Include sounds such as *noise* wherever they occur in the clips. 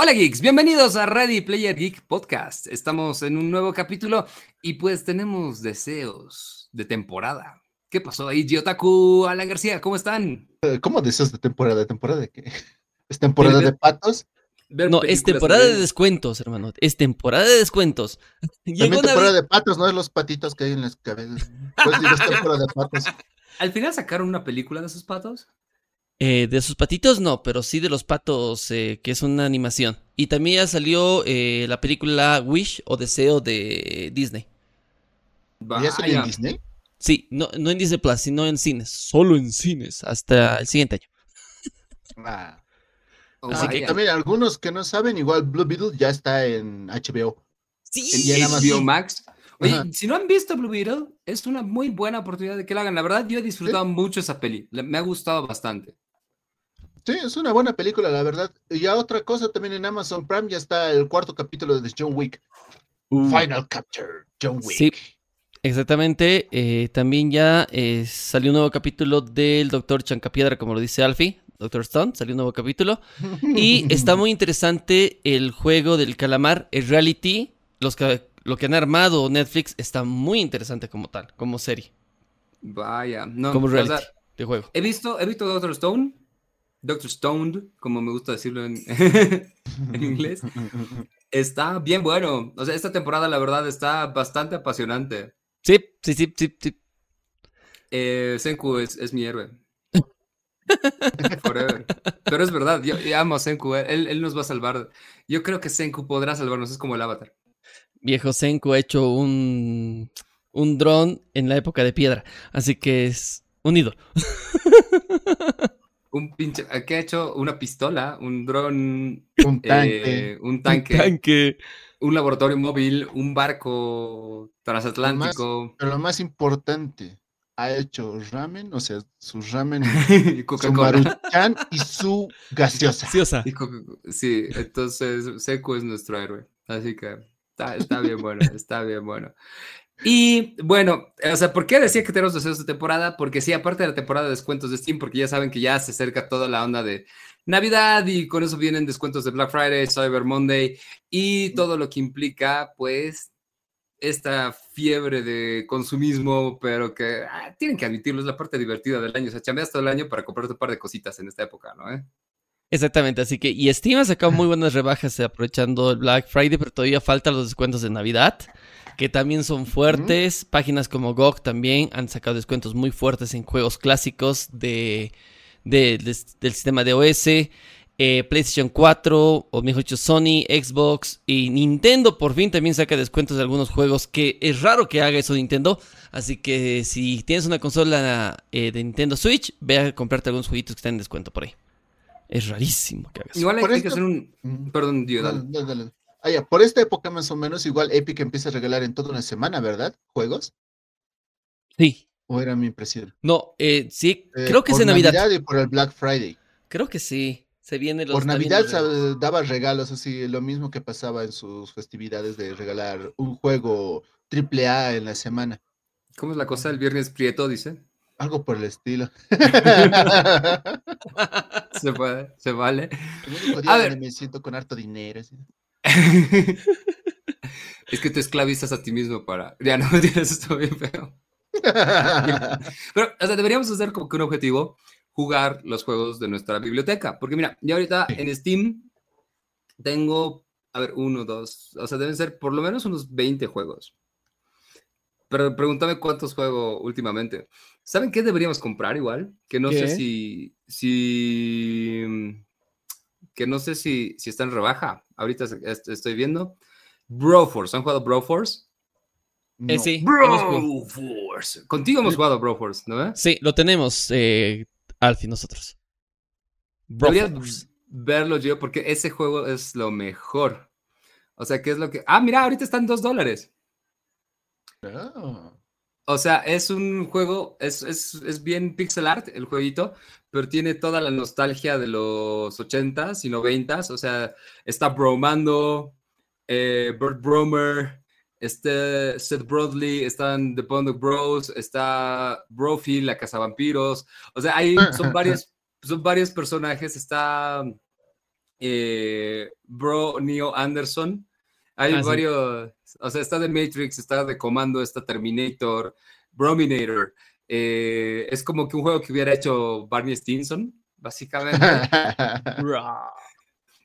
Hola geeks, bienvenidos a Ready Player Geek Podcast. Estamos en un nuevo capítulo y pues tenemos deseos de temporada. ¿Qué pasó ahí, Giotaku, Alan García? ¿Cómo están? Eh, ¿Cómo deseos de temporada? ¿Temporada de qué? *laughs* ¿Es temporada de patos? no, es temporada de descuentos, hermano. Es temporada de descuentos. *laughs* También temporada de patos, no es los patitos que hay en las cabezas. Pues digo, es *laughs* temporada de patos. ¿Al final sacaron una película de esos patos? Eh, de sus patitos no, pero sí de los patos, eh, que es una animación. Y también ya salió eh, la película Wish o Deseo de Disney. ¿Ya salió en Disney? Sí, no, no en Disney Plus, sino en cines. Solo en cines hasta el siguiente año. *laughs* Ah. Así que también algunos que no saben, igual Blue Beetle ya está en HBO. Sí, en HBO Max. Oye, si no han visto Blue Beetle, es una muy buena oportunidad de que la hagan. La verdad, yo he disfrutado mucho esa peli. Me ha gustado bastante. Sí, es una buena película, la verdad. Y a otra cosa, también en Amazon Prime ya está el cuarto capítulo de John Wick. Uh. Final Capture, John Wick. Sí, exactamente. Eh, también ya eh, salió un nuevo capítulo del Doctor Chancapiedra, como lo dice Alfie. Doctor Stone, salió un nuevo capítulo. Y *laughs* está muy interesante el juego del calamar, el reality. Los que, lo que han armado Netflix está muy interesante como tal, como serie. Vaya, no. Como reality de juego. He visto, he visto Doctor Stone Doctor Stoned, como me gusta decirlo *laughs* en, inglés, está bien bueno. O sea, esta temporada, la verdad, está bastante apasionante. Sí, sí, sí, sí, sí. Eh, Senku es, mi héroe. *laughs* Forever. Pero es verdad, yo, amo a Senku, eh. él, nos va a salvar. Yo creo que Senku podrá salvarnos, es como el avatar. Viejo Senku ha hecho un, un dron en la época de piedra, así que es un ídolo. *laughs* un pinche, ¿qué ha hecho? Una pistola, un dron, un tanque, eh, un tanque, un laboratorio móvil, un barco transatlántico. pero lo más importante, ha hecho ramen, o sea, su ramen, *laughs* su maruchan y su *laughs* gaseosa. sí, entonces Seco es nuestro héroe, así que está, está bien bueno, está bien bueno. Y bueno, o sea, ¿por qué decía que tenemos deseos de temporada? Porque sí, aparte de la temporada de descuentos de Steam, porque ya saben que ya se acerca toda la onda de Navidad y con eso vienen descuentos de Black Friday, Cyber Monday y todo lo que implica, pues, esta fiebre de consumismo, pero que ah, tienen que admitirlo, es la parte divertida del año. O sea, chambeas todo el año para comprarte un par de cositas en esta época, ¿no? ¿Eh? Exactamente, así que, y Steam ha sacado muy buenas rebajas aprovechando el Black Friday, pero todavía faltan los descuentos de Navidad que también son fuertes. Páginas como GOG también han sacado descuentos muy fuertes en juegos clásicos de, del sistema de OS. Eh, PlayStation 4, o mejor dicho, Sony, Xbox y Nintendo por fin también saca descuentos de algunos juegos que es raro que haga eso Nintendo. Así que si tienes una consola eh, de Nintendo Switch, ve a comprarte algunos jueguitos que están en descuento por ahí. Es rarísimo que hagas Igual hay, que hacer un... Perdón, Dios, dale. Ah, por esta época más o menos, igual Epic empieza a regalar en toda una semana, ¿verdad? ¿Juegos? Sí. ¿O era mi impresión? No, eh, sí, eh, creo que es en Navidad. Navidad. y por el Black Friday. Creo que sí. Se viene los Por Navidad daba regalos, así, lo mismo que pasaba en sus festividades de regalar un juego triple A en la semana. ¿Cómo es la cosa del viernes prieto, dice? Algo por el estilo. *laughs* se puede, se vale. a ver. me siento con harto dinero. *laughs* es que te esclavizas a ti mismo para. Ya no *laughs* tienes esto bien feo. Pero, o sea, deberíamos hacer como que un objetivo jugar los juegos de nuestra biblioteca. Porque mira, yo ahorita en Steam tengo, a ver, uno, dos, o sea, deben ser por lo menos unos 20 juegos. Pero pregúntame cuántos juego últimamente. ¿Saben qué deberíamos comprar igual? Que no sé si, si, que no sé si, si está en rebaja. Ahorita estoy viendo. Broforce, ¿han jugado Broforce? Eh, sí. Broforce. Contigo hemos jugado Broforce, ¿no? Sí, lo tenemos, eh, Alfie, nosotros. Deberías verlo yo, porque ese juego es lo mejor. O sea, ¿qué es lo que...? Ah, mira, ahorita están dos dólares. Ah. O sea, es un juego, es, es, bien pixel art el jueguito, pero tiene toda la nostalgia de los 80s y 90s. O sea, está Bromando, eh, Bert Bromer, este Seth Broadley, están The Bond of Bros, está Brofi, la Casa Vampiros. O sea, hay, *laughs* son, varios, son varios personajes. Está eh, Bro Neo Anderson. Hay Ah, sí. varios, o sea, está de Matrix, está de Comando, está Terminator, Brominator. eh, es como que un juego que hubiera hecho Barney Stinson, básicamente. *laughs*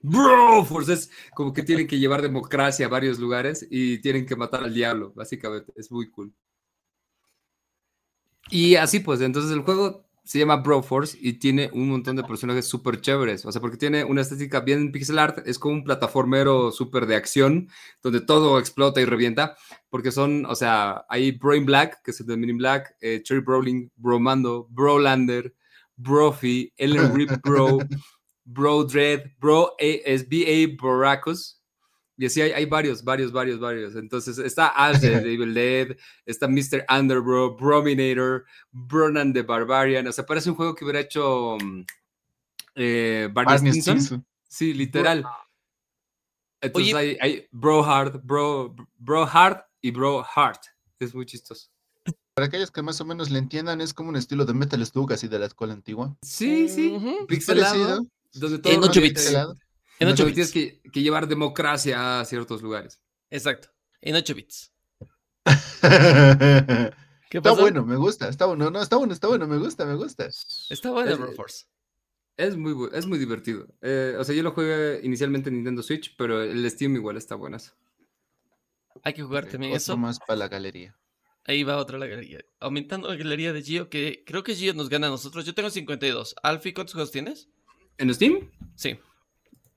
Bro, Force es como que tienen que llevar democracia a varios lugares y tienen que matar al diablo, básicamente. Es muy cool. Y así pues, entonces el juego se llama Broforce y tiene un montón de personajes súper chéveres. O sea, porque tiene una estética bien pixel art, es como un plataformero súper de acción, donde todo explota y revienta. Porque son, o sea, hay Brain Black, que es el de Men in Black, eh, Cherry Browling, Bromando, Brolander, Brophy, Ellen Rip Bro, *laughs* Bro Dread, Bro A- es B.A. Boracus. Y así hay, hay varios, varios, varios, varios. Entonces está Ash de *laughs* Evil Dead, está Mr. Underbro, Brominator, Bronan the Barbarian. O sea, parece un juego que hubiera hecho mm, eh, Barney, Barney Stinson. Stinson. Sí, literal. Entonces Oye. hay, hay Bro Hard, Bro, Bro Hard y Bro Hard. Es muy chistoso. Para aquellos que más o menos le entiendan, es como un estilo de Metal Slug, así de la escuela antigua. Sí, sí. Ujú. Pixelado. Parecido. Donde todo En ocho revienta bits. y- Pixelado. En donde 8 tienes bits. que, que llevar democracia a ciertos lugares. Exacto. En 8 bits. *laughs* está bueno, me gusta. Está bueno, no, está bueno, está bueno, me gusta, me gusta. Está bueno, Es- Broforce. Es muy, es muy divertido. Eh, o sea, yo lo jugué inicialmente en Nintendo Switch, pero el Steam igual está buenas. Hay que jugar también eso. más para la galería. Ahí va otra la galería. Aumentando la galería de Gio, que creo que Gio nos gana a nosotros. Yo tengo 52. Alfie, ¿cuántos juegos tienes? ¿En Steam? Sí.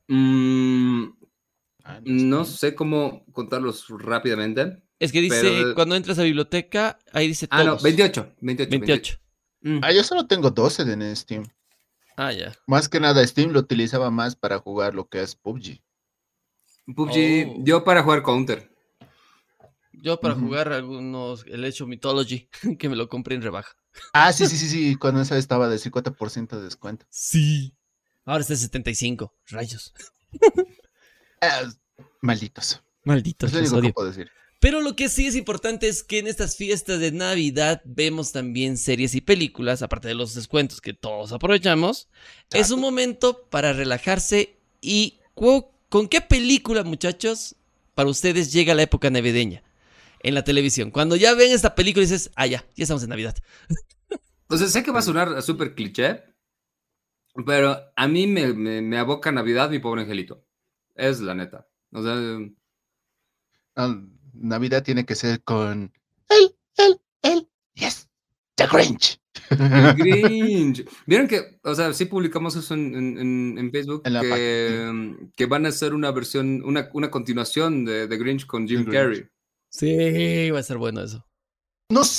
Mm, Ah, no sé. cómo contarlos rápidamente. Es que dice, Pero- cuando entras a biblioteca, ahí dice Ah, no, todos. 28. 28. 28. Mm. Ah, yo solo tengo 12 de en Steam. Ah, ya. Más que nada, Steam lo utilizaba más para jugar lo que es PUBG. PUBG, Oh. yo para jugar Counter. Yo para jugar algunos, el hecho Mythology, *laughs* que me lo compré en rebaja. Ah, sí, sí, sí, sí, cuando esa estaba de 50% de descuento. Sí. Ahora está en 75. Rayos. Ah, malditos. Malditos, Es lo los único que odio. puedo decir. Pero lo que sí es importante es que en estas fiestas de Navidad vemos también series y películas, aparte de los descuentos que todos aprovechamos. Es un momento para relajarse y ¿con qué película, muchachos, para ustedes llega la época navideña? En la televisión. Cuando ya ven esta película dices, ah, ya, ya estamos en Navidad. Sea, sé que va a sonar súper cliché, pero a mí me, me, me aboca Navidad, mi pobre angelito. Es la neta. O sea, Ah, Navidad tiene que ser con el, el, el, yes, The Grinch. el *laughs* Grinch. Vieron que, o sea, sí publicamos eso en, en- en- Facebook, En que, que van a hacer una versión, una, una continuación de, de Grinch con Jim Grinch. Carrey. Sí, va a ser bueno eso. No sé,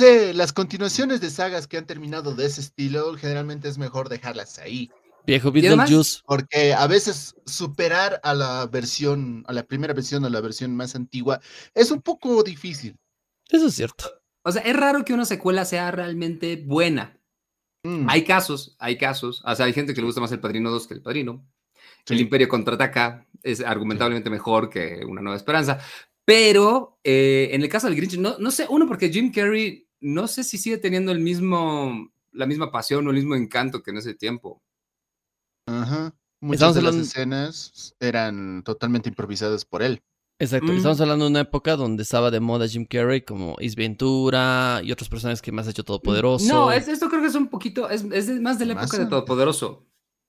las continuaciones de sagas que han terminado de ese estilo, generalmente es mejor dejarlas ahí. Viejo Beetlejuice. Porque a veces superar a la versión, a la primera versión o la versión más antigua, es un poco difícil. Eso es cierto. O sea, es raro que una secuela sea realmente buena. Mm, Hay casos, hay casos. O sea, hay gente que le gusta más el Padrino 2 que el Padrino. El. Imperio contraataca es argumentablemente mejor que Una Nueva Esperanza. Pero eh, en el caso del Grinch, no, no sé, uno, porque Jim Carrey, no sé si sigue teniendo el mismo, la misma pasión o el mismo encanto que en ese tiempo. Ajá. Muchas Estamos de hablando- las escenas eran totalmente improvisadas por él. Exacto. Mm. Estamos hablando de una época donde estaba de moda Jim Carrey, como Ace Ventura y otros personajes que más ha hecho Todopoderoso. No, es- esto creo que es un poquito, es, es más de la Más época de Todopoderoso.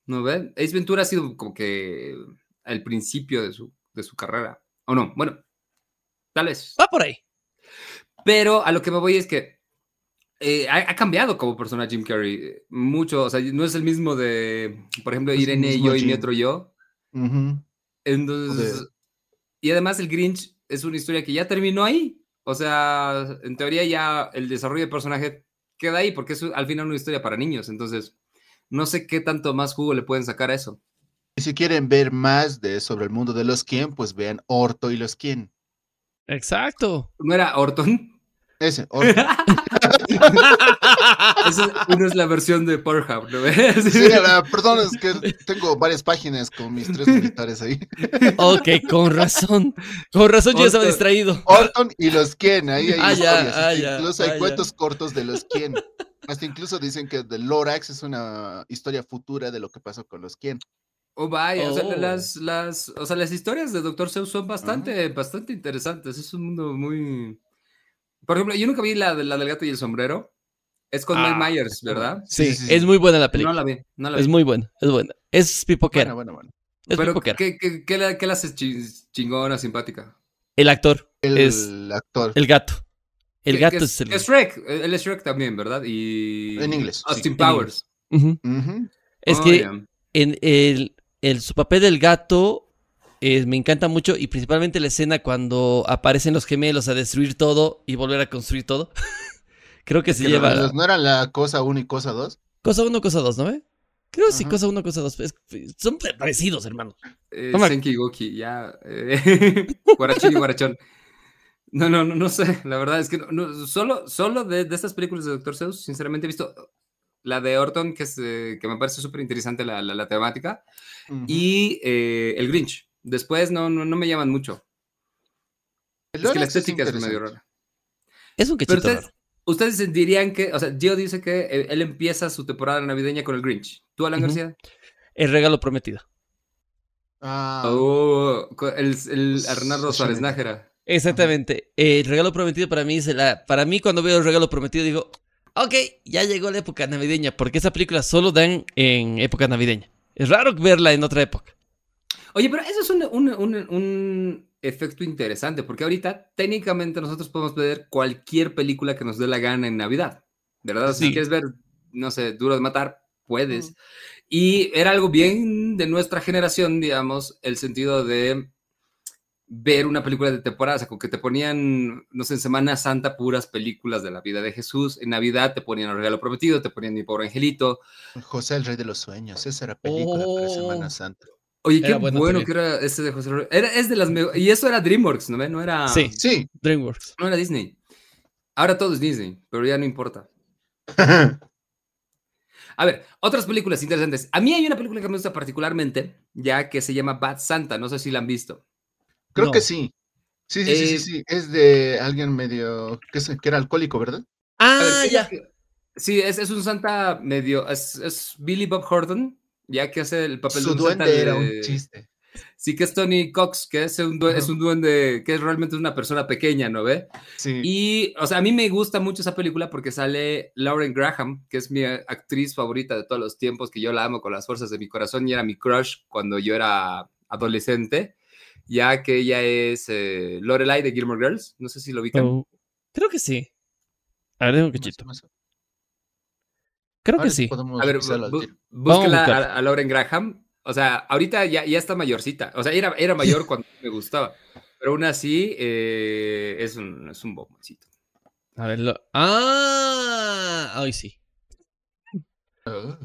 ¿No ve? Ace Ventura ha sido como que el principio de su, de su carrera. ¿O no? Bueno, tal vez. Va por ahí. Pero a lo que me voy es que eh, ha, ha cambiado como persona Jim Carrey mucho. O sea, no es el mismo de, por ejemplo, es el Irene mismo yo y mi otro yo. Entonces, y además el Grinch es una historia que ya terminó ahí. O sea, en teoría ya el desarrollo de personaje queda ahí porque es al final una historia para niños. Entonces, no sé qué tanto más jugo le pueden sacar a eso. Y si quieren ver más de sobre el mundo de los quién, pues vean Orto y los quién. Exacto. ¿No era Orton? Ese, Orto. *laughs* Esa- uno es la versión de Pornhub, ¿no ves? Sí, la- perdón, es que tengo varias páginas con mis tres militares ahí. Ok, con razón. Con razón yo estaba distraído. Orton y los quién, ahí hay Ah, ya, ah, ya, incluso hay ah, ya. cuentos cortos de los quién. Hasta incluso dicen que The Lorax es una historia futura de lo que pasó con los quién. Oh, vaya, o sea, Oh. las, las, o sea, las historias de Doctor Seuss son bastante, bastante interesantes. Es un mundo muy. Por ejemplo, yo nunca vi la, de- la del gato y el sombrero. Es con Ah, Mike Myers, ¿verdad? Sí, Sí, sí, sí. es muy buena la No película. la vi, no la vi. es muy buena, es buena. Es pipoquera. Bueno, bueno, bueno. es Pero, pipoquera. ¿qué, qué, qué la, qué la hace chingona, simpática? El actor, El Es- actor. el gato. El Que- gato que es el. Es Shrek, él es Shrek también, ¿verdad? Y. En inglés, Austin sí. Powers. Es Oh, que en el, el- su papel del gato eh, me encanta mucho y principalmente la escena cuando aparecen los gemelos a destruir todo y volver a construir todo. *laughs* Creo que se Que lleva los- ¿No era la cosa 1 y cosa 2? cosa uno, cosa dos, ¿no ve? Creo que sí, cosa uno, cosa dos. Es- son parecidos, hermano. Eh, No me- Senki Goki, ya. eh, *laughs* Guarachín y Guarachón. No, no, no, no sé. La verdad es que no, no, solo, solo de, de estas películas de Doctor Seuss, sinceramente he visto la de Orton, que, es, eh, que me parece súper interesante la, la, la temática, y eh, El Grinch. Después no, no, no me llaman mucho. El Es que la estética es medio rara. Es un Pero cachito ustedes, dirían que, o sea, Gio dice que él, él empieza su temporada navideña con el Grinch. ¿Tú, Alan. García? El regalo prometido. Ah, Oh, el, el Pues, Arnaldo. Suárez Nájera. Exactamente. El regalo prometido para mí es la. Para mí, cuando veo el regalo prometido, digo, ok, ya llegó la época navideña, porque esa película solo dan en época navideña. Es raro verla en otra época. Oye, pero eso es un, un- un- un efecto interesante, porque ahorita técnicamente nosotros podemos ver cualquier película que nos dé la gana en Navidad, ¿verdad? Si Sí. quieres ver, no sé, Duro de Matar, puedes. Y era algo bien de nuestra generación, digamos, el sentido de ver una película de temporada, o sea, como que te ponían, no sé, en Semana Santa puras películas de la vida de Jesús, en Navidad te ponían El Regalo Prometido, te ponían Mi Pobre Angelito. José el Rey de los Sueños. Esa era película para Oh. Semana Santa. Oye, qué bueno que era ese de José Luis. Era, es de las Y eso era DreamWorks, ¿no? ve? No era... Sí. Sí. DreamWorks. No era Disney. Ahora todo es Disney, pero ya no importa. *laughs* A ver, otras películas interesantes. A mí hay una película que me gusta particularmente, ya que se llama Bad Santa. No sé si la han visto. Creo No. que sí. Sí, sí, sí, sí, Eh, sí. Es de alguien medio. que, es- que era alcohólico, ¿verdad? Ver, Ah, ¿qué es ya. Sí, es, es un Santa medio. Es, es Billy Bob Horton, ya que hace el papel Su de un Santa duende era un chiste. Sí, que es Tony Cox, que es un, due- es un duende, que es realmente una persona pequeña, ¿no ve? Sí. Y, o sea, a mí me gusta mucho esa película porque sale Lauren Graham, que es mi actriz favorita de todos los tiempos, que yo la amo con las fuerzas de mi corazón y era mi crush cuando yo era adolescente, ya que ella es eh, Lorelai de Gilmore Girls. No sé si lo ubican. Oh, Creo que sí. A ver, un cachito. Más- más- Creo que sí. A ver, a, a Lauren Graham. O sea, ahorita ya, ya está mayorcita. O sea, era, era mayor cuando me gustaba. Pero aún así, eh, es, un, es un bomboncito. A ver, lo... Ah, hoy sí. Ah.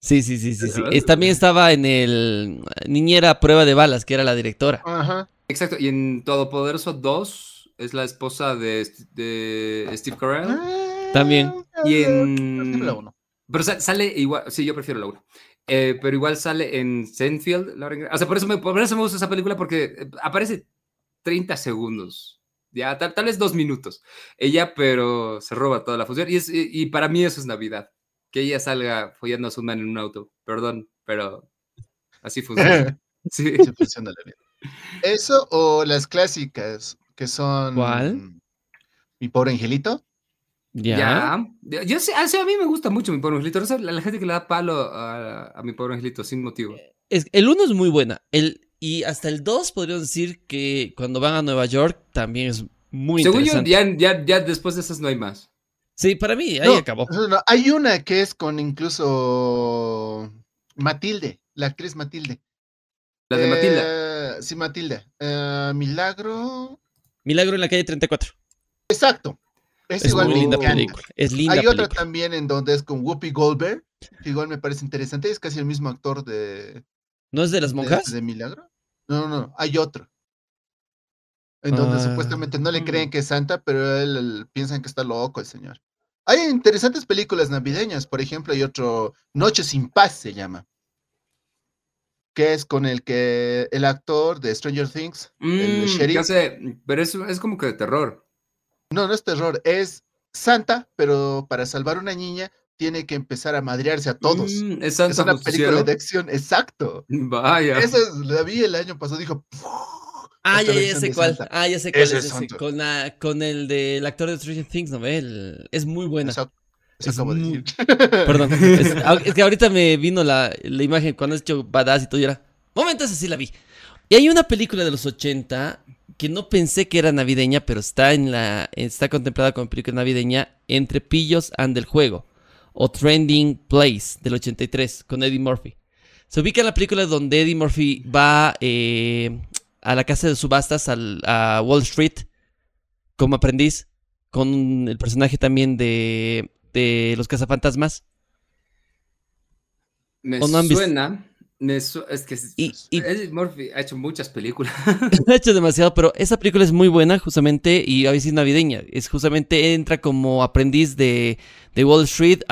Sí, sí, sí, sí, sí. Es- también estaba en el Niñera a prueba de balas, que era la directora. Ajá. Exacto. Y en Todopoderoso 2 es la esposa de, de Steve Carell. También. Y en. Pero sa- sale igual. Sí, yo prefiero la 1. pero igual sale en Seinfeld. Graham. O sea, por eso, me, por eso me gusta esa película porque eh, aparece 30 segundos. Ya, tal, tal vez dos minutos. Ella, pero se roba toda la función. Y, es, y, y para mí eso es Navidad. Que ella salga follando a su man en un auto. Perdón, pero así funciona. *laughs* Sí. Sí funciona la vida. Eso o las clásicas que son. ¿Cuál? Mi pobre angelito. Ya. Ya. Yo sé, ah, a mí me gusta mucho mi pobre angelito. No sé, la, la gente que le da palo a, a mi pobre angelito sin motivo. Es, el 1 es muy buena. El, y hasta el 2 podríamos decir que cuando van a Nueva York también es muy Según yo, interesante. ya, ya, ya después de esas no hay más. Sí, para mí, ahí No, acabó. no, no, hay una que es con incluso Matilde, la actriz Matilde. La de Matilda. Eh, Sí, Matilda. Eh, Milagro. Milagro en la calle 34. Exacto. Es, Es igual muy linda encanta. película. Es linda Hay película. otra también en donde es con Whoopi Goldberg, que igual me parece interesante. Es casi el mismo actor de, ¿No es de las monjas? de Milagro. No, no, no, hay otro. En donde Ah. supuestamente no le Mm. creen que es santa, pero él, él- piensan que está loco el señor. Hay interesantes películas navideñas, por ejemplo, hay otro Noche sin paz se llama. Que es con el que el actor de Stranger Things, el Mm, sheriff. ya sé, pero es, es como que de terror. No, no es terror, es santa, pero para salvar a una niña tiene que empezar a madrearse a todos. Mm, es es una película de acción, exacto. Vaya. Eso es, la vi el año pasado, dijo. Ah, esta ya, sé cuál. Santa. Ah, ya sé cuál Ese es es ese. Con, la, con el del actor de Stranger Things, ¿no? El- es muy buena. Eso, eso Es acabo de decir. *laughs* Perdón. Es, *laughs* ah, es que ahorita me vino la, la imagen cuando has hecho badass y todo y era. Momento, esa sí la vi. Y hay una película de los 80 que no pensé que era navideña, pero está en la. está contemplada como película navideña entre Pillos and el Juego. O Trending Place del 83 con Eddie Murphy. Se ubica en la película donde Eddie Murphy va eh, a la casa de subastas al- a Wall Street como aprendiz con el personaje también de, de los cazafantasmas. Me ¿O no han visto? suena. Es que es- Y- y- Eddie Murphy ha hecho muchas películas. *laughs* ha hecho demasiado, pero esa película es muy buena justamente y a veces navideña. Es justamente entra como aprendiz de, de Wall Street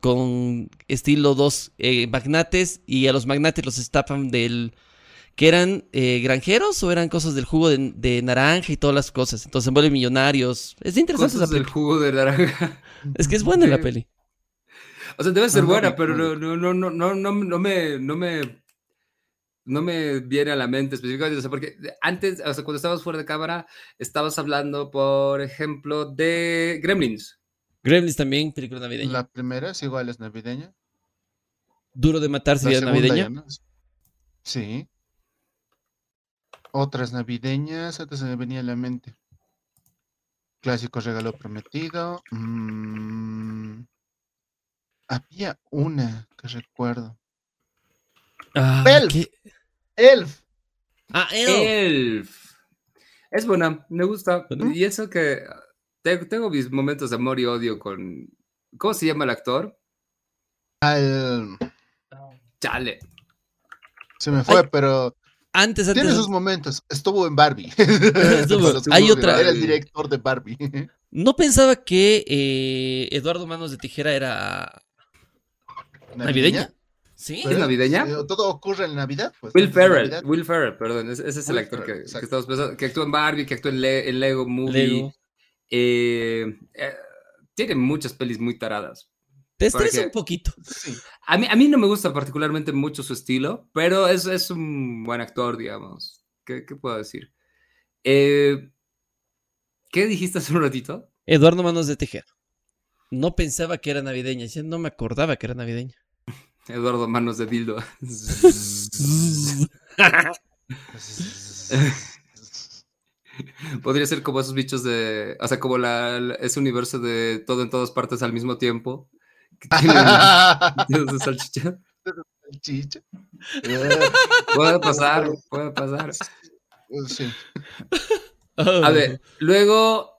con estilo dos eh, magnates y a los magnates los estafan del... que eran eh, granjeros o eran cosas del jugo de, de naranja y todas las cosas. Entonces se vuelven millonarios. Es interesante esa del película. jugo de naranja. Es que es buena la peli. O sea, debe ser No, buena, pero no. no, no, no, no, no, me, no me, no me viene a la mente específicamente, o sea, porque antes, o sea, cuando estabas fuera de cámara, estabas hablando, por ejemplo, de Gremlins. Gremlins también, película navideña. La primera es igual, es navideña. Duro de matar sería segunda navideña. ya no es. Sí. Otras navideñas, antes se me venía a la mente. Clásico regalo prometido. mm, Había una que recuerdo. Ah, Elf. ¿qué? Elf. Ah, Elf. Elf. Es buena, me gusta. Y eso que te- tengo mis momentos de amor y odio con, ¿cómo se llama el actor? Al- Chale. Se me fue, pero Antes, antes. tiene sus momentos. Estuvo en Barbie. *laughs* Estuvo- que hay no otra- Era el director de Barbie. No pensaba que eh, Eduardo Manos de Tijera era navideña. ¿Sí? ¿Es navideña? eh, Todo ocurre en Navidad. Pues, Will Ferrell, Navidad. Will Ferrell, perdón, ese, ese es el Will actor Ferrell, que, que estamos pensando, que actúa en Barbie, que actúa en, Le- en Lego Movie. Lego. eh, eh, tiene muchas pelis muy taradas. Te estresa un poquito. Sí. A mí, a mí no me gusta particularmente mucho su estilo, pero es, es un buen actor, digamos. ¿Qué, qué puedo decir? Eh, ¿Qué dijiste hace un ratito? Eduardo Manos de Tijera. No pensaba que era navideña. Ya no me acordaba que era navideña. Eduardo Manos de Dildo. *laughs* Podría ser como esos bichos de. O sea, como la, ese universo de todo en todas partes al mismo tiempo. Que *laughs* tienen de salchicha. Chicha. Puede *laughs* pasar, puede pasar. Sí. A ver, luego.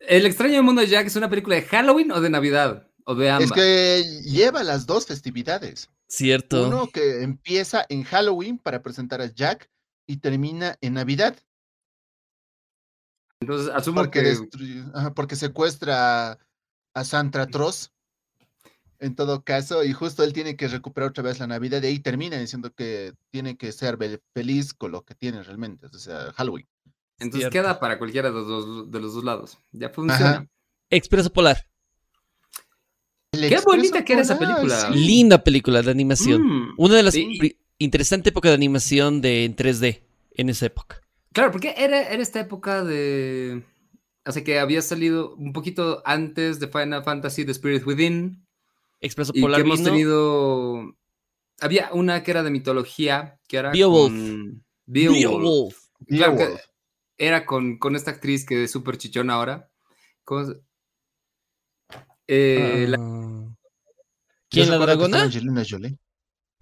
El extraño mundo de Jack es una película de Halloween o de Navidad. O de ambas. Es que lleva las dos festividades. Cierto. Uno que empieza en Halloween para presentar a Jack y termina en Navidad Entonces, asumo porque, que. ajá, porque secuestra a Santa Troz. En todo caso, y justo él tiene que recuperar otra vez la Navidad y ahí termina diciendo que tiene que ser be- feliz con lo que tiene realmente, o sea, Halloween. Entonces Cierto. queda para cualquiera de los, dos- de los dos lados. Ya funciona. Ajá. Expreso Polar. Qué bonita que era esa película. sí. Linda película de animación. Mm. Una de las Sí. interesante época de animación de en 3D en esa época. Claro, porque era, era esta época de. O sea, que había salido un poquito antes de Final Fantasy The Spirit Within. Expreso Y Polar que hemos tenido. Había una que era de mitología, que era. Beowulf. con- Beowulf. Beowulf. Claro que Beowulf. era con, con esta actriz que es súper chichona ahora. ¿Cómo se- Eh, la- Ah. Yo ¿Quién, la dragona? Angelina Jolie.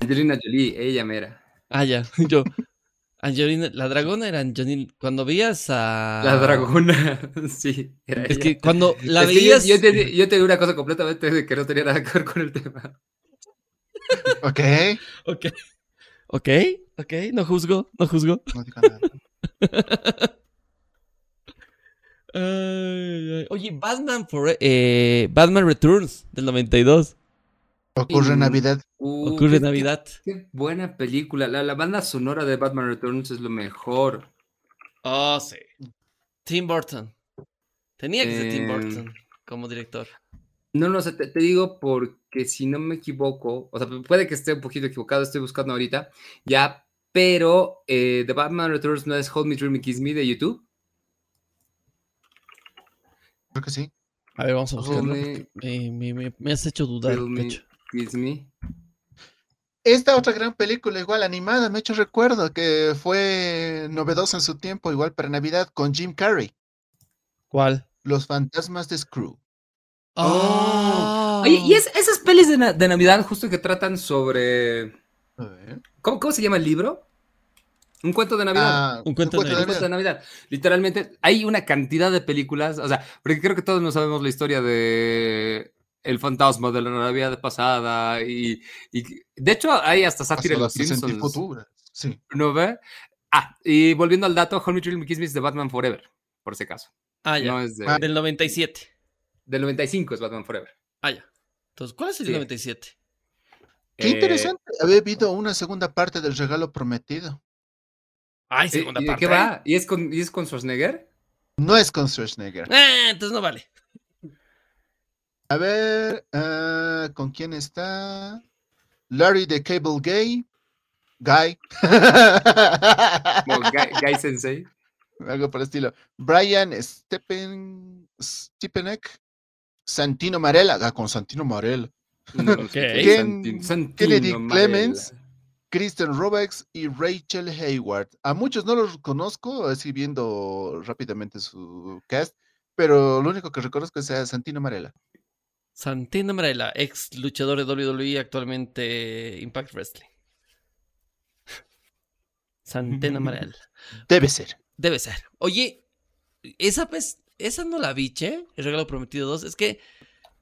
Angelina Jolie, ella mera. Ah, ya. *laughs* Yo. Angelina, la dragona era Angelina. Cuando veías a. La dragona, *laughs* sí, era Es ella. que cuando la Es yo- veías. yo, te, yo te digo una cosa completamente de que no tenía nada que ver con el tema. Ok. *laughs* Ok. Ok, ok. No juzgo, no juzgo. No digo nada. Ay, ay. Oye, Batman for, eh, Batman Returns del 92. Ocurre en Mm. Navidad. Uh, Ocurre qué- Navidad. Qué, qué buena película. La, la banda sonora de Batman Returns es lo mejor. Oh, sí. Tim Burton. Tenía que ser Tim Eh, Burton como director. No, no, o sea, te, te digo porque si no me equivoco, o sea, puede que esté un poquito equivocado, estoy buscando ahorita, ya, pero eh, The Batman Returns no es Hold Me, Dream Me, Kiss Me de YouTube. Creo que sí. A ver, vamos a buscarlo. Me, me, me- me has hecho dudar, Me. Esta otra gran película, igual animada, me ha hecho recuerdo que fue novedosa en su tiempo, igual para Navidad, con Jim Carrey, ¿Cuál? Los Fantasmas de Screw. Oh. Oye, y es, esas pelis de, na- de Navidad justo que tratan sobre... A ver. ¿Cómo, cómo se llama el libro? Un cuento de Navidad. Ah, Un cuento de Un cuento de Navidad. Literalmente, hay una cantidad de películas, o sea, porque creo que todos no sabemos la historia de El fantasma de la Navidad pasada y, y de hecho hay hasta sátira en Hasta los Simpsons. Sí. ¿no ve? Ah, y volviendo al dato, Hold Me Till You Kiss Me es de Batman Forever, por si acaso. Ah, ya. No es de, Ah. Del 97. del 95 es Batman Forever. Ah, ya. Entonces, ¿cuál es el Sí. 97? Qué Eh, interesante. Había habido una segunda parte del regalo prometido. Ay, ¿y- segunda ¿Y de parte. qué va? ¿Y es con, y es con Schwarzenegger? No es con Schwarzenegger. Ah, entonces no vale. A ver, ah, ¿con quién está? Larry the Cable Gay. Guy. Como Guy, Guy *laughs* Sensei. Algo por el estilo. Brian Stepen, Stepanek. Santino Marella. Ah, con Santino Marella. No, Ok. Ken- Santin- Santino Kennedy Marella. Clemens. Kristen Robex y Rachel Hayward. A muchos no los conozco, así viendo rápidamente su cast, pero lo único que reconozco es a Santino Marella. Santino Marella, ex luchador de WWE, actualmente Impact Wrestling. Santino Marella. *laughs* Debe ser. Debe ser. Oye, esa pues, esa no la vi, che, El regalo prometido 2. Es que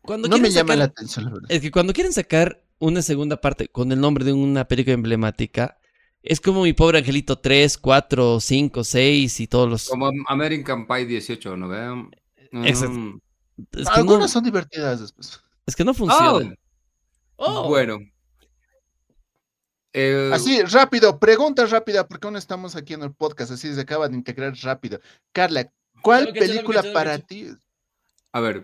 cuando No me llama la sacar- atención, la verdad. Es que cuando quieren sacar una segunda parte con el nombre de una película emblemática, es como mi pobre angelito 3, 4, 5, 6 y todos los. Como American Pie 18, ¿no vean? Exacto. Mm. Es que, Algunas no, son divertidas después. es que no Oh, funciona. Oh. Bueno. Eh, Así, rápido, pregunta rápida, porque aún estamos aquí en el podcast, así se acaba de integrar rápido. Carla, ¿cuál película para ti? A ver.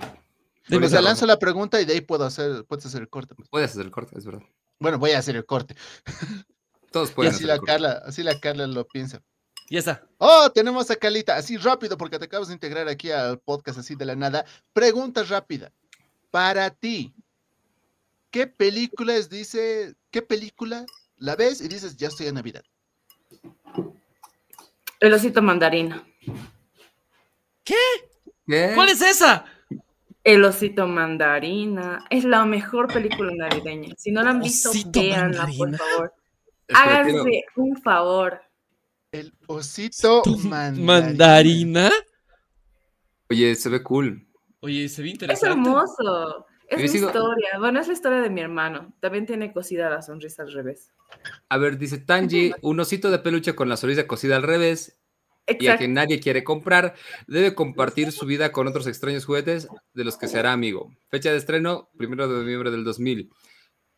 Dime, O sea, Ahorita- lanzo la pregunta y de ahí puedo hacer, puedes hacer el corte. pues. Puedes hacer el corte, es verdad. Bueno, voy a hacer el corte. *laughs* Todos Y pueden así hacer la el corte. Carla, así la Carla lo piensa. Ya está. Oh, tenemos a Carlita, así rápido, porque te acabas de integrar aquí al podcast así de la nada. Pregunta rápida. Para ti, ¿qué película es, dice, qué película la ves y dices, ya estoy en Navidad? El osito mandarina. ¿Qué? ¿Cuál es esa? El osito mandarina. Es la mejor película navideña. Si no la han visto, véanla, por favor. Háganse un favor. El osito mandarina. mandarina. Oye, se ve cool. Oye, se ve Es interesante. hermoso. Es mi historia. Bueno, es la historia de mi hermano. También tiene cosida la sonrisa al revés. A ver, dice Tanji, un osito de peluche con la sonrisa cosida al revés y a quien nadie quiere comprar, debe compartir su vida con otros extraños juguetes de los que se hará amigo. Fecha de estreno, primero de noviembre del 2000.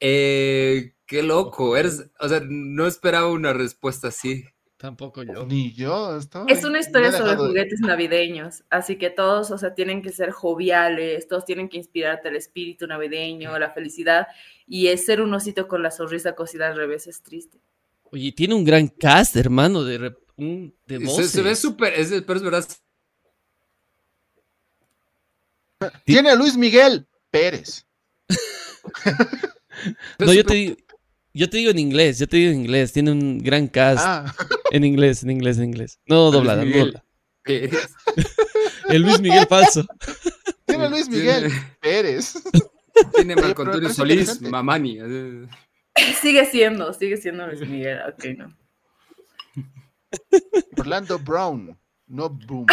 Eh, qué loco, eres, o sea, no esperaba una respuesta así. Tampoco yo. Ni yo. estoy- Es una historia sobre de- juguetes navideños, así que todos, o sea, tienen que ser joviales, todos tienen que inspirarte el espíritu navideño, la felicidad, y es ser un osito con la sonrisa cosida al revés es triste. Oye, tiene un gran cast, hermano, de, un- de Se, voces. se ve súper, es, pero es verdad. *laughs* Tiene a Luis Miguel Pérez. *laughs* No, yo te, digo, yo te digo en inglés, yo te digo en inglés. Tiene un gran cast Ah, *laughs* en inglés, en inglés, en inglés. No doblada. El Luis Miguel falso. tiene a Luis Miguel Pérez. Tiene Marco Antonio Solís. Mamani. Sigue siendo, sigue siendo Luis Miguel, ok, no. Orlando Brown. No Boom.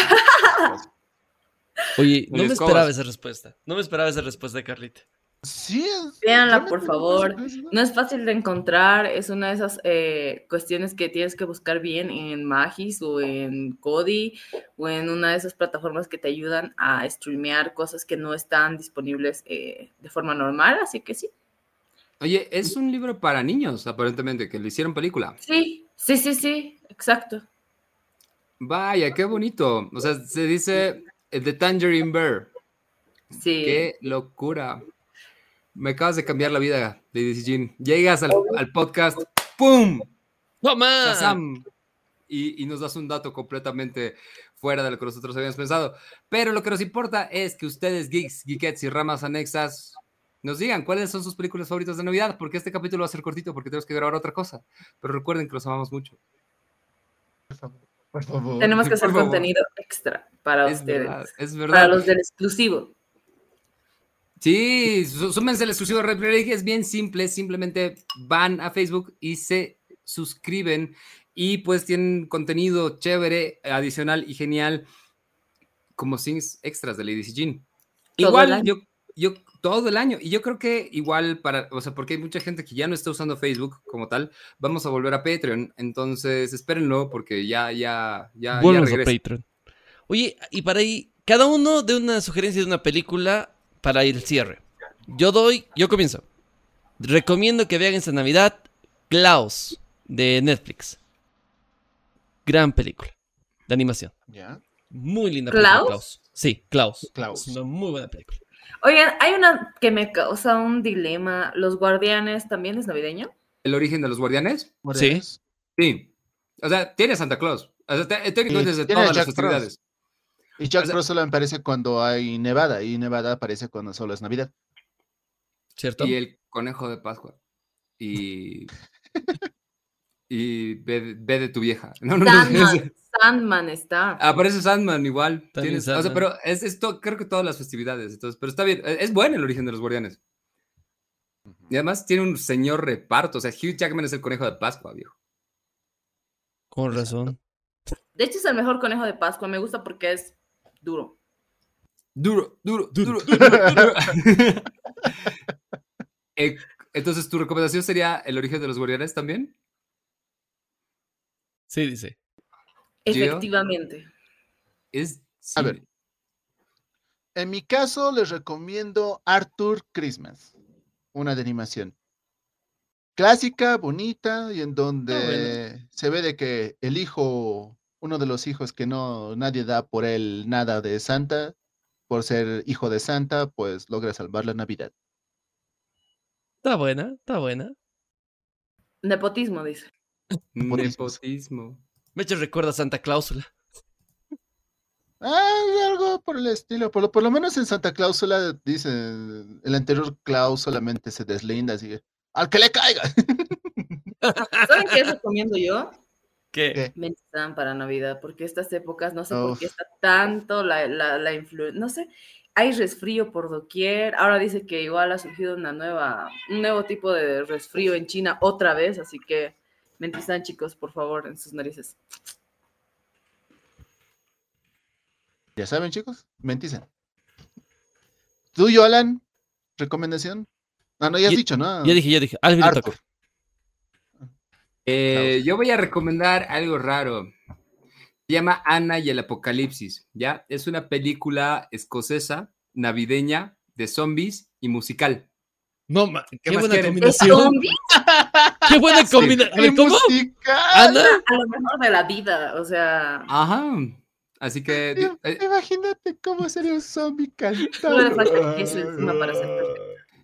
Oye, no me esperaba esa respuesta. No me esperaba esa respuesta de Carlita. Sí, es. Véanla, realmente por favor. No es fácil de encontrar, es una de esas eh, cuestiones que tienes que buscar bien en Magis o en Kodi o en una de esas plataformas que te ayudan a streamear cosas que no están disponibles eh, de forma normal, así que sí. Oye, es un libro para niños, aparentemente, que le hicieron película. Sí, sí, sí, sí, exacto. Vaya, qué bonito. O sea, se dice The Tangerine Bear. Sí. Qué locura. Me acabas de cambiar la vida, Lady Jean. Llegas al, al podcast, ¡pum! ¡Shazam! Y, y nos das un dato completamente fuera de lo que nosotros habíamos pensado. Pero lo que nos importa es que ustedes, geeks, geekettes y ramas anexas, nos digan cuáles son sus películas favoritas de Navidad, porque este capítulo va a ser cortito porque tenemos que grabar otra cosa. Pero recuerden que los amamos mucho. Por favor. Por favor. Tenemos que hacer contenido extra para Es ustedes. verdad, es Para verdad. los del exclusivo. Sí, sú- súmense al exclusivo de Red League, es bien simple, simplemente van a Facebook y se suscriben y pues tienen contenido chévere, adicional y genial como scenes extras de Lady Jean. Igual yo yo todo el año y yo creo que igual para, o sea, porque hay mucha gente que ya no está usando Facebook como tal, vamos a volver a Patreon, entonces espérenlo porque ya ya ya ya Volvemos a regresa. Patreon. Oye, y para ahí, cada uno de una sugerencia de una película para ir al cierre. Yo doy, yo comienzo. Recomiendo que vean esta Navidad Klaus de Netflix. Gran película de animación. Ya. Muy linda película. ¿Klaus? Klaus. Sí, Klaus. Klaus. Es una muy buena película. Oigan, hay una que me causa un dilema. ¿Los Guardianes también es navideño? El origen de los guardianes? Morales. Sí. O sea, tiene Santa Claus. O sea, te- técnicamente Y es de tiene a todas las festividades. Y Jack O sea- Frost solo aparece cuando hay nevada. Y nevada aparece cuando solo es Navidad. ¿Cierto? Y el conejo de Pascua. Y. *laughs* y ve, ve de tu vieja. *laughs* No, no, no. Sandman, Sandman está. Aparece Sandman igual. Tienes- o sea, Sandman. pero es, es to- creo que todas las festividades. Entonces, pero está bien. Es bueno el origen de los guardianes. Y además tiene un señor reparto. O sea, Hugh Jackman es el conejo de Pascua, viejo. Con razón. De hecho, es el mejor conejo de Pascua. Me gusta porque es duro. Duro, duro, Duro. duro, *laughs* duro, duro. *laughs* Eh, Entonces, ¿tu recomendación sería el origen de los guardianes también? Sí, dice. Efectivamente. Es. A ver. En mi caso, les recomiendo Arthur Christmas, una de animación. Clásica, bonita, y en donde se ve de que el hijo, uno de los hijos que no nadie da por él nada de Santa, por ser hijo de Santa, pues logra salvar la Navidad. Está buena, está buena. Nepotismo, dice. Nepotismo. Me hecho recuerda a Santa Cláusula. Ah, algo por el estilo. Por lo, por lo menos en Santa Cláusula dice, el anterior Klaus solamente se deslinda, así que, al que le caiga. *laughs* ¿Saben qué recomiendo yo? ¿Qué? Mentizan para Navidad, porque estas épocas no sé por qué Uf. está tanto la, la, la influencia, no sé, hay resfrío por doquier, ahora dice que igual ha surgido una nueva, un nuevo tipo de resfrío en China otra vez, así que mentizan chicos, por favor, en sus narices. Ya saben, chicos, menticen. ¿Tú, Yolan? ¿Recomendación? Ah, no, ya has Ya- dicho, ¿no? Ya dije, ya dije. Arthur. Eh, yo voy a recomendar algo raro. Se llama Ana y el Apocalipsis, ¿ya? Es una película escocesa, navideña, de zombies y musical. No, ma- qué, buena quieren? ¿Es combinación. zombie? Qué buena combinación. *laughs* A ver, ¡Qué ¿cómo? Ana. A lo mejor de la vida, o sea, Ajá. Así que... Eh, Imagínate cómo sería un zombie cantando. Perfecto.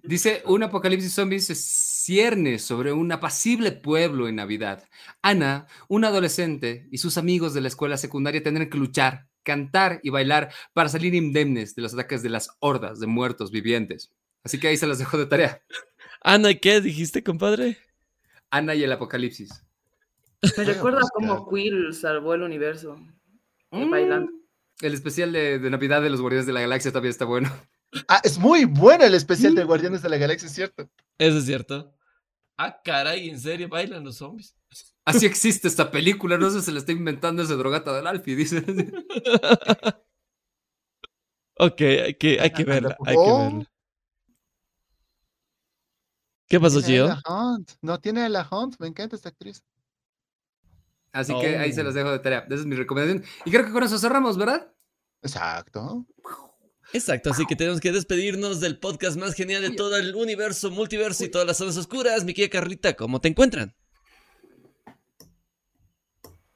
Dice, un apocalipsis zombie se cierne sobre un apacible pueblo en Navidad. Ana, una adolescente, y sus amigos de la escuela secundaria tendrán que luchar, cantar y bailar para salir indemnes de los ataques de las hordas de muertos vivientes. Así que ahí se las dejo de tarea. Ana, ¿qué dijiste, compadre? Ana y el apocalipsis. Me recuerda cómo Quill salvó el universo. Mm, bailando. El especial de, de Navidad de los Guardianes de la Galaxia también está bueno. Ah, es muy bueno el especial de Guardianes de la Galaxia, es cierto. Eso es cierto. Ah, caray, ¿en serio bailan los zombies? Así existe esta película, no sé si se la está inventando ese drogata del Alfie, dice. *laughs* ok, hay que, hay que Anda, verla, hay que verla. ¿Qué pasó, Gio? Ella Hunt. No tiene a la Hunt, me encanta esta actriz. Así que ahí se Oh. las dejo de tarea. Esa es mi recomendación. Y creo que con eso cerramos, ¿verdad? Exacto. Exacto, así que tenemos que despedirnos del podcast más genial de todo el universo, multiverso y todas las zonas oscuras. Mi querida Carlita, ¿cómo te encuentran?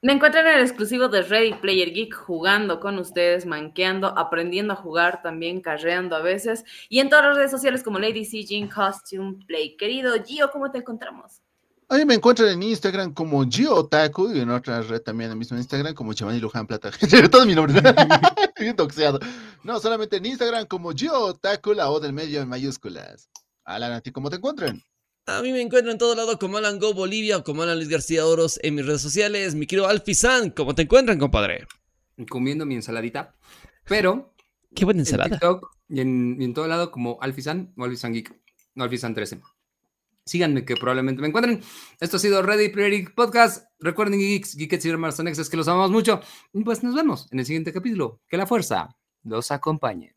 Me encuentran en el exclusivo de Ready Player Geek jugando con ustedes, manqueando, aprendiendo a jugar también, carreando a veces. Y en todas las redes sociales como Lady C, Costume Play. Querido Gio, ¿cómo te encontramos? A mí me encuentran en Instagram como Gio Otaku y en otra red también en el mismo Instagram como Giovanni Luján Plata. *laughs* Todo mi nombre. *laughs* Bien toxeado. No, solamente en Instagram como Gio Otaku, la O del medio en mayúsculas. Alan, ¿a ti cómo te encuentran? A mí me encuentro en todo lado como Alan Go Bolivia o como Alan Luis García Oros en mis redes sociales. Mi querido Alfizan, ¿cómo te encuentran, compadre? Comiendo mi ensaladita. Pero. Qué buena ensalada. En TikTok y en, todo lado como Alfizan o Alfizan Geek. No, Alfizan 13. Síganme que probablemente me encuentren. Esto ha sido Ready Player Podcast. Recuerden, Geeks, Geekets y es que los amamos mucho. Y pues nos vemos en el siguiente capítulo. Que la fuerza los acompañe.